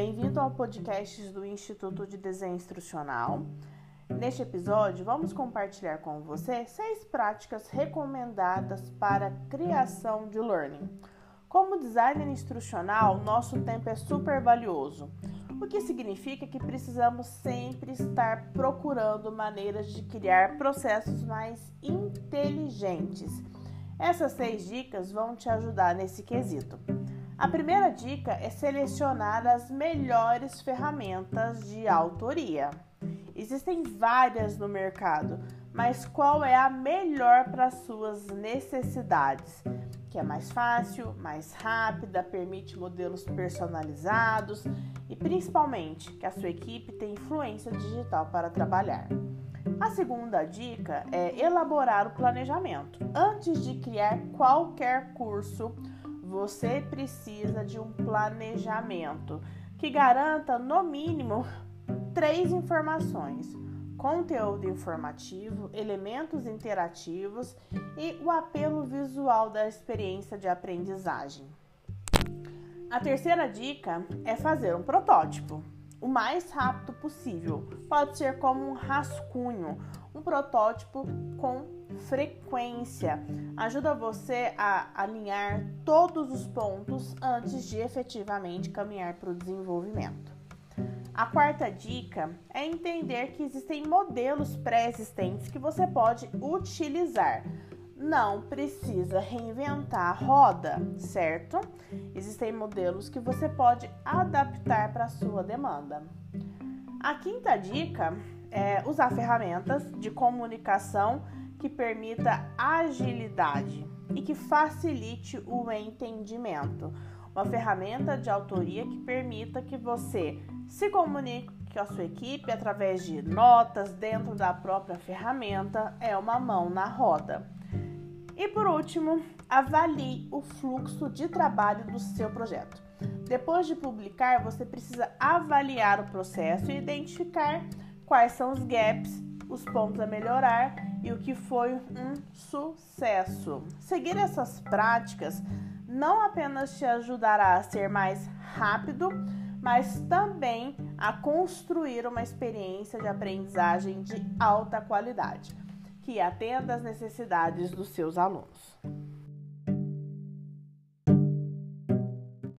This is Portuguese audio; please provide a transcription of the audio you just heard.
bem-vindo ao podcast do Instituto de Desenho Instrucional. Neste episódio, vamos compartilhar com você seis práticas recomendadas para criação de learning. Como designer instrucional, nosso tempo é super valioso, o que significa que precisamos sempre estar procurando maneiras de criar processos mais inteligentes. Essas seis dicas vão te ajudar nesse quesito. A primeira dica é selecionar as melhores ferramentas de autoria. Existem várias no mercado, mas qual é a melhor para suas necessidades? Que é mais fácil, mais rápida, permite modelos personalizados e principalmente que a sua equipe tem influência digital para trabalhar. A segunda dica é elaborar o planejamento. Antes de criar qualquer curso, você precisa de um planejamento que garanta, no mínimo, três informações: conteúdo informativo, elementos interativos e o apelo visual da experiência de aprendizagem. A terceira dica é fazer um protótipo o mais rápido possível. Pode ser como um rascunho, um protótipo com frequência. Ajuda você a alinhar todos os pontos antes de efetivamente caminhar para o desenvolvimento. A quarta dica é entender que existem modelos pré-existentes que você pode utilizar. Não precisa reinventar a roda, certo? Existem modelos que você pode adaptar para a sua demanda. A quinta dica é usar ferramentas de comunicação que permita agilidade e que facilite o entendimento. Uma ferramenta de autoria que permita que você se comunique com a sua equipe através de notas dentro da própria ferramenta é uma mão na roda. E por último, avalie o fluxo de trabalho do seu projeto. Depois de publicar, você precisa avaliar o processo e identificar quais são os gaps, os pontos a melhorar e o que foi um sucesso. Seguir essas práticas não apenas te ajudará a ser mais rápido, mas também a construir uma experiência de aprendizagem de alta qualidade que atenda às necessidades dos seus alunos.